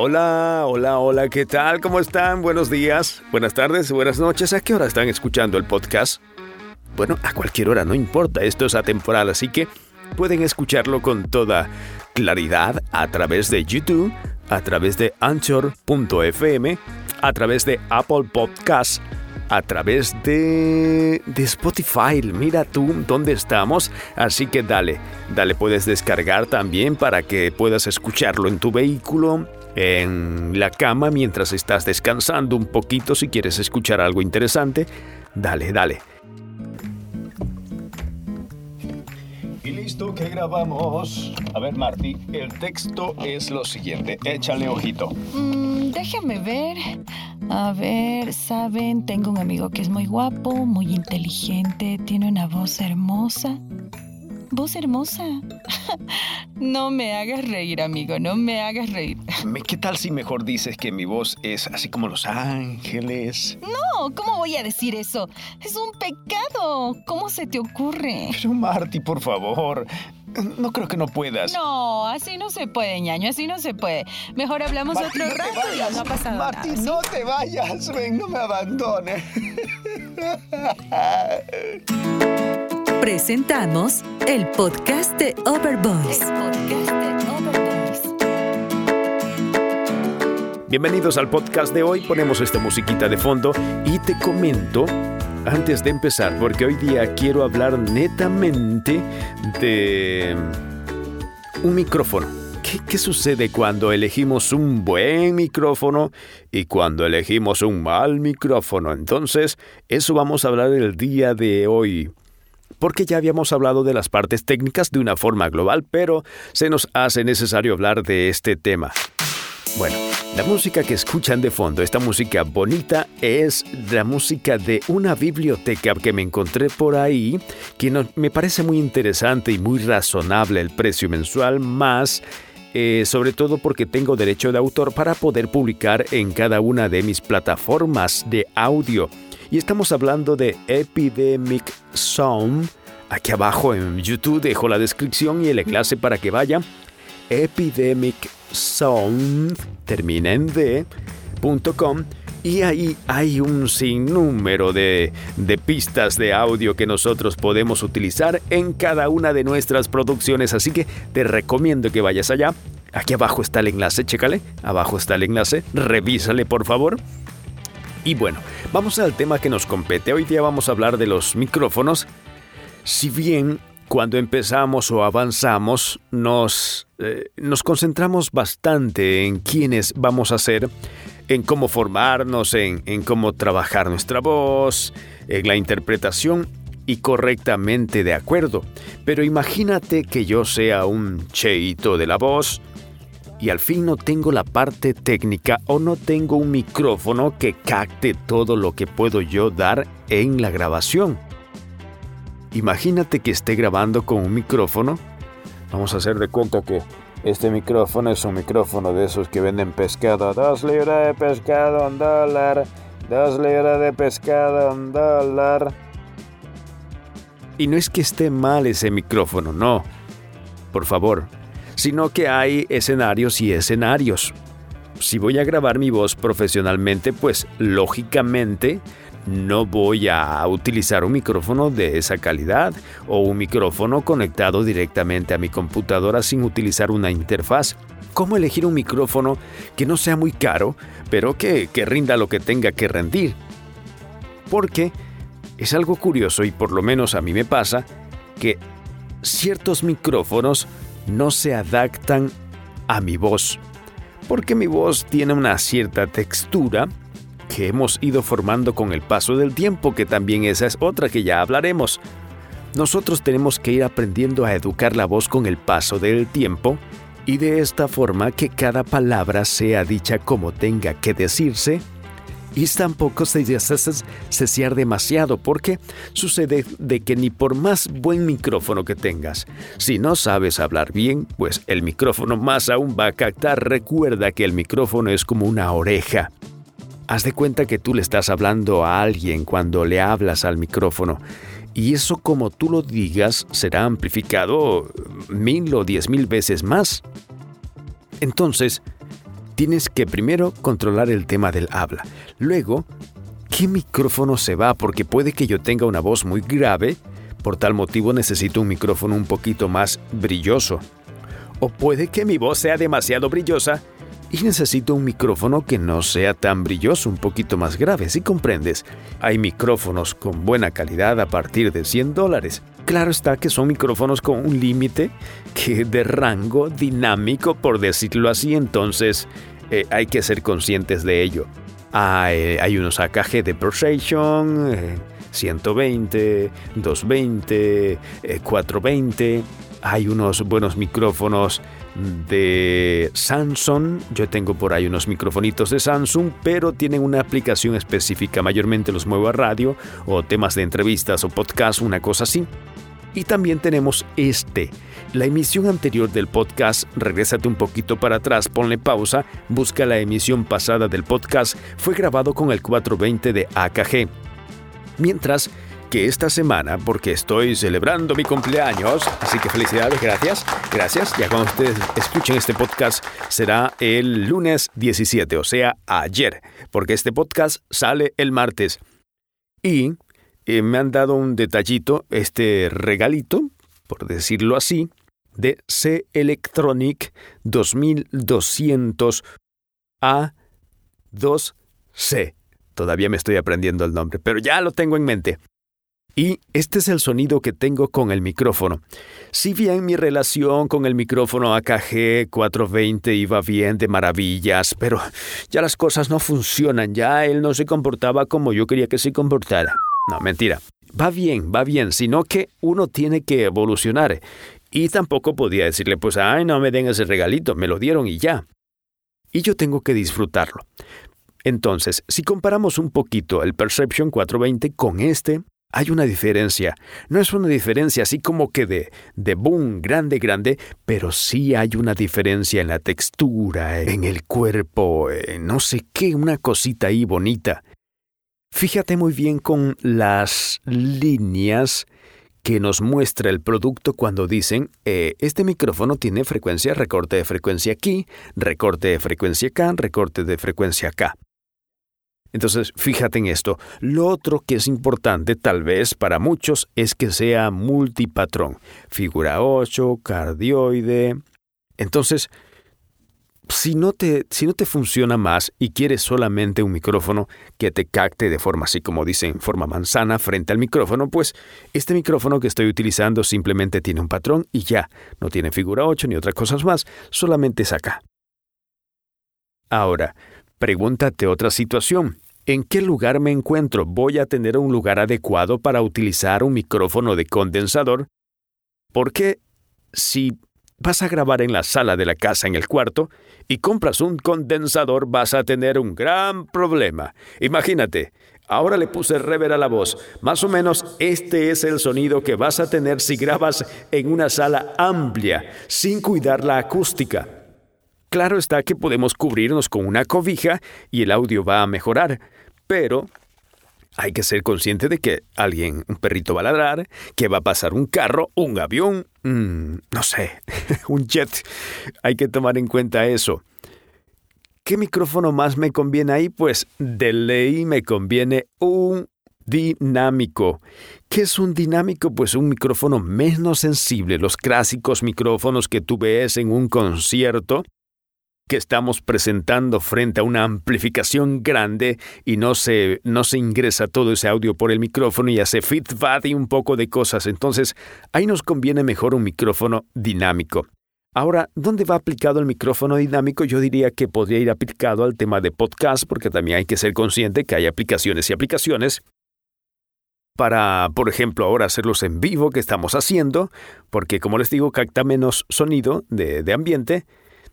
Hola, hola, hola, ¿qué tal? ¿Cómo están? Buenos días, buenas tardes, buenas noches. ¿A qué hora están escuchando el podcast? Bueno, a cualquier hora, no importa, esto es atemporal, así que pueden escucharlo con toda claridad a través de YouTube, a través de Anchor.fm, a través de Apple Podcasts, a través de, de Spotify. Mira tú dónde estamos. Así que dale, dale, puedes descargar también para que puedas escucharlo en tu vehículo, en la cama mientras estás descansando un poquito si quieres escuchar algo interesante. Dale, dale. Y listo, que grabamos. A ver, Marty, el texto es lo siguiente. Échale ojito. Mm, déjame ver. A ver, saben, tengo un amigo que es muy guapo, muy inteligente, tiene una voz hermosa. Voz hermosa. no me hagas reír, amigo, no me hagas reír. ¿Qué tal si mejor dices que mi voz es así como los ángeles? No, ¿cómo voy a decir eso? Es un pecado. ¿Cómo se te ocurre? Pero Marty, por favor. No creo que no puedas. No, así no se puede, ñaño, así no se puede. Mejor hablamos otro no rato y no ha pasado nada. ¿sí? no te vayas. Ven, no me abandones. Presentamos el podcast de Overvoice. Bienvenidos al podcast de hoy. Ponemos esta musiquita de fondo y te comento antes de empezar, porque hoy día quiero hablar netamente de un micrófono. ¿Qué, qué sucede cuando elegimos un buen micrófono y cuando elegimos un mal micrófono? Entonces, eso vamos a hablar el día de hoy. Porque ya habíamos hablado de las partes técnicas de una forma global, pero se nos hace necesario hablar de este tema. Bueno, la música que escuchan de fondo, esta música bonita, es la música de una biblioteca que me encontré por ahí, que no- me parece muy interesante y muy razonable el precio mensual, más eh, sobre todo porque tengo derecho de autor para poder publicar en cada una de mis plataformas de audio. Y estamos hablando de Epidemic Sound. Aquí abajo en YouTube dejo la descripción y el enlace para que vayan. Epidemic Sound, termina en D, punto com, y ahí hay un sinnúmero de, de pistas de audio que nosotros podemos utilizar en cada una de nuestras producciones, así que te recomiendo que vayas allá. Aquí abajo está el enlace, chécale, abajo está el enlace, revísale por favor. Y bueno, vamos al tema que nos compete. Hoy día vamos a hablar de los micrófonos. Si bien cuando empezamos o avanzamos nos, eh, nos concentramos bastante en quiénes vamos a ser, en cómo formarnos, en, en cómo trabajar nuestra voz, en la interpretación y correctamente de acuerdo. Pero imagínate que yo sea un cheito de la voz y al fin no tengo la parte técnica o no tengo un micrófono que capte todo lo que puedo yo dar en la grabación. Imagínate que esté grabando con un micrófono. Vamos a hacer de cuenta que este micrófono es un micrófono de esos que venden pescado. Dos libras de pescado, un dólar. Dos libras de pescado, un dólar. Y no es que esté mal ese micrófono, no. Por favor. Sino que hay escenarios y escenarios. Si voy a grabar mi voz profesionalmente, pues lógicamente no voy a utilizar un micrófono de esa calidad o un micrófono conectado directamente a mi computadora sin utilizar una interfaz. ¿Cómo elegir un micrófono que no sea muy caro, pero que, que rinda lo que tenga que rendir? Porque es algo curioso y por lo menos a mí me pasa que ciertos micrófonos no se adaptan a mi voz. Porque mi voz tiene una cierta textura que hemos ido formando con el paso del tiempo, que también esa es otra que ya hablaremos. Nosotros tenemos que ir aprendiendo a educar la voz con el paso del tiempo y de esta forma que cada palabra sea dicha como tenga que decirse y tampoco se cesear demasiado porque sucede de que ni por más buen micrófono que tengas, si no sabes hablar bien, pues el micrófono más aún va a captar. Recuerda que el micrófono es como una oreja. Haz de cuenta que tú le estás hablando a alguien cuando le hablas al micrófono. Y eso como tú lo digas será amplificado mil o diez mil veces más. Entonces, tienes que primero controlar el tema del habla. Luego, ¿qué micrófono se va? Porque puede que yo tenga una voz muy grave, por tal motivo necesito un micrófono un poquito más brilloso. O puede que mi voz sea demasiado brillosa y necesito un micrófono que no sea tan brilloso, un poquito más grave, si comprendes. Hay micrófonos con buena calidad a partir de 100 dólares. Claro está que son micrófonos con un límite que de rango dinámico, por decirlo así, entonces eh, hay que ser conscientes de ello. Hay, hay unos AKG de Precision, 120, 220, 420. Hay unos buenos micrófonos de Samsung. Yo tengo por ahí unos microfonitos de Samsung, pero tienen una aplicación específica. Mayormente los muevo a radio o temas de entrevistas o podcast, una cosa así. Y también tenemos este. La emisión anterior del podcast, regrésate un poquito para atrás, ponle pausa, busca la emisión pasada del podcast, fue grabado con el 420 de AKG. Mientras que esta semana, porque estoy celebrando mi cumpleaños, así que felicidades, gracias, gracias. Ya cuando ustedes escuchen este podcast será el lunes 17, o sea, ayer, porque este podcast sale el martes. Y eh, me han dado un detallito, este regalito, por decirlo así, de C Electronic 2200 A2C. Todavía me estoy aprendiendo el nombre, pero ya lo tengo en mente. Y este es el sonido que tengo con el micrófono. Si bien mi relación con el micrófono AKG 420 iba bien de maravillas, pero ya las cosas no funcionan, ya él no se comportaba como yo quería que se comportara. No, mentira. Va bien, va bien, sino que uno tiene que evolucionar. Y tampoco podía decirle, pues, ay, no me den ese regalito, me lo dieron y ya. Y yo tengo que disfrutarlo. Entonces, si comparamos un poquito el Perception 420 con este, hay una diferencia. No es una diferencia así como que de, de boom, grande, grande, pero sí hay una diferencia en la textura, en el cuerpo, en no sé qué, una cosita ahí bonita. Fíjate muy bien con las líneas que nos muestra el producto cuando dicen, eh, este micrófono tiene frecuencia, recorte de frecuencia aquí, recorte de frecuencia acá, recorte de frecuencia acá. Entonces, fíjate en esto. Lo otro que es importante, tal vez para muchos, es que sea multipatrón. Figura 8, cardioide. Entonces, si no, te, si no te funciona más y quieres solamente un micrófono que te capte de forma así como dicen, forma manzana frente al micrófono, pues este micrófono que estoy utilizando simplemente tiene un patrón y ya, no tiene figura 8 ni otras cosas más, solamente es acá. Ahora, Pregúntate otra situación. ¿En qué lugar me encuentro? ¿Voy a tener un lugar adecuado para utilizar un micrófono de condensador? Porque si vas a grabar en la sala de la casa en el cuarto y compras un condensador vas a tener un gran problema. Imagínate, ahora le puse rever a la voz. Más o menos este es el sonido que vas a tener si grabas en una sala amplia, sin cuidar la acústica. Claro está que podemos cubrirnos con una cobija y el audio va a mejorar, pero hay que ser consciente de que alguien, un perrito va a ladrar, que va a pasar un carro, un avión, mm, no sé, un jet. Hay que tomar en cuenta eso. ¿Qué micrófono más me conviene ahí? Pues de ley me conviene un dinámico. ¿Qué es un dinámico? Pues un micrófono menos sensible. Los clásicos micrófonos que tú ves en un concierto que estamos presentando frente a una amplificación grande y no se, no se ingresa todo ese audio por el micrófono y hace feedback y un poco de cosas. Entonces, ahí nos conviene mejor un micrófono dinámico. Ahora, ¿dónde va aplicado el micrófono dinámico? Yo diría que podría ir aplicado al tema de podcast, porque también hay que ser consciente que hay aplicaciones y aplicaciones. Para, por ejemplo, ahora hacerlos en vivo que estamos haciendo, porque como les digo, capta menos sonido de, de ambiente,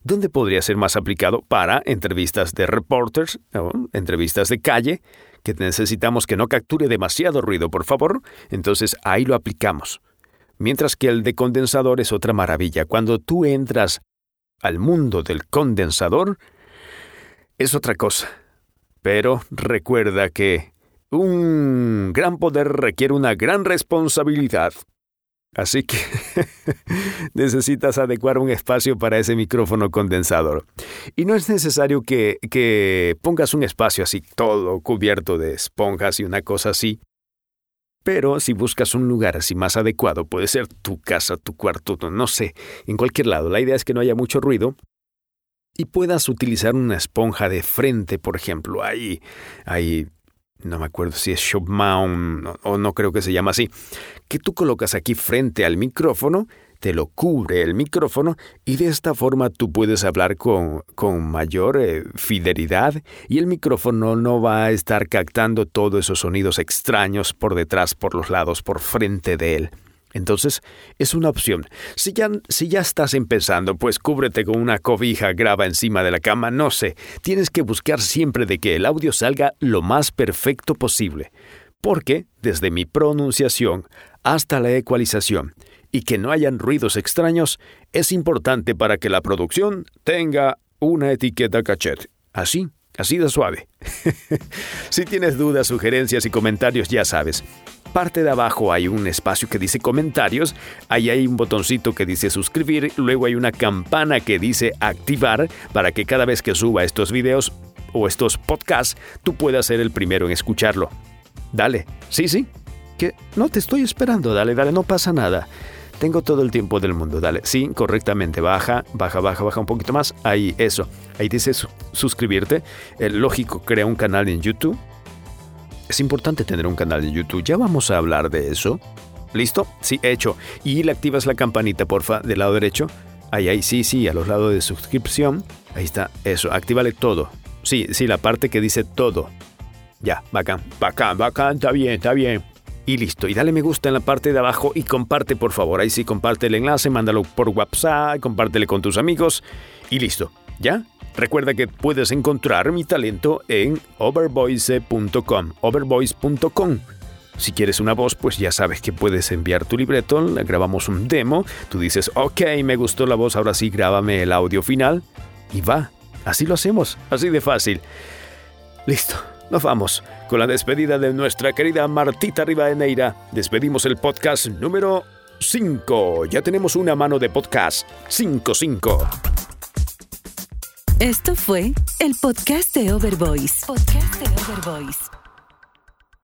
¿Dónde podría ser más aplicado para entrevistas de reporters, entrevistas de calle, que necesitamos que no capture demasiado ruido, por favor. Entonces ahí lo aplicamos. Mientras que el de condensador es otra maravilla. Cuando tú entras al mundo del condensador, es otra cosa. Pero recuerda que un gran poder requiere una gran responsabilidad. Así que necesitas adecuar un espacio para ese micrófono condensador. Y no es necesario que, pongas un espacio así todo cubierto de esponjas y una cosa así. Pero si buscas un lugar así más adecuado, puede ser tu casa, tu cuarto, no sé, en cualquier lado. La idea es que no haya mucho ruido y puedas utilizar una esponja de frente, por ejemplo. Ahí, ahí no me acuerdo si es Shop Mount o no creo que se llama así, que tú colocas aquí frente al micrófono, te lo cubre el micrófono y de esta forma tú puedes hablar con, con mayor eh, fidelidad y el micrófono no va a estar captando todos esos sonidos extraños por detrás, por los lados, por frente de él. Entonces, es una opción. Si ya, si ya estás empezando, pues cúbrete con una cobija, graba encima de la cama, no sé. Tienes que buscar siempre de que el audio salga lo más perfecto posible. Porque, desde mi pronunciación hasta la ecualización, y que no hayan ruidos extraños, es importante para que la producción tenga una etiqueta cachet. Así, así de suave. si tienes dudas, sugerencias y comentarios, ya sabes parte de abajo hay un espacio que dice comentarios, ahí hay un botoncito que dice suscribir, luego hay una campana que dice activar para que cada vez que suba estos videos o estos podcasts tú puedas ser el primero en escucharlo. Dale, sí, sí, que no te estoy esperando, dale, dale, no pasa nada. Tengo todo el tiempo del mundo, dale. Sí, correctamente. Baja, baja, baja, baja un poquito más. Ahí, eso. Ahí dice suscribirte. El lógico, crea un canal en YouTube. Es importante tener un canal de YouTube. Ya vamos a hablar de eso. ¿Listo? Sí, hecho. Y le activas la campanita, porfa, del lado derecho. Ahí, ahí, sí, sí, a los lados de suscripción. Ahí está, eso, actívale todo. Sí, sí, la parte que dice todo. Ya, bacán, bacán, bacán, está bien, está bien. Y listo, y dale me gusta en la parte de abajo y comparte por favor. Ahí sí, comparte el enlace, mándalo por WhatsApp, compártele con tus amigos y listo. ¿Ya? Recuerda que puedes encontrar mi talento en overvoice.com, overvoice.com. Si quieres una voz, pues ya sabes que puedes enviar tu libreto, grabamos un demo, tú dices, ok, me gustó la voz, ahora sí, grábame el audio final y va. Así lo hacemos, así de fácil. Listo, nos vamos. Con la despedida de nuestra querida Martita Rivadeneira, despedimos el podcast número 5. Ya tenemos una mano de podcast 5-5. Esto fue el podcast de Overvoice. Podcast de.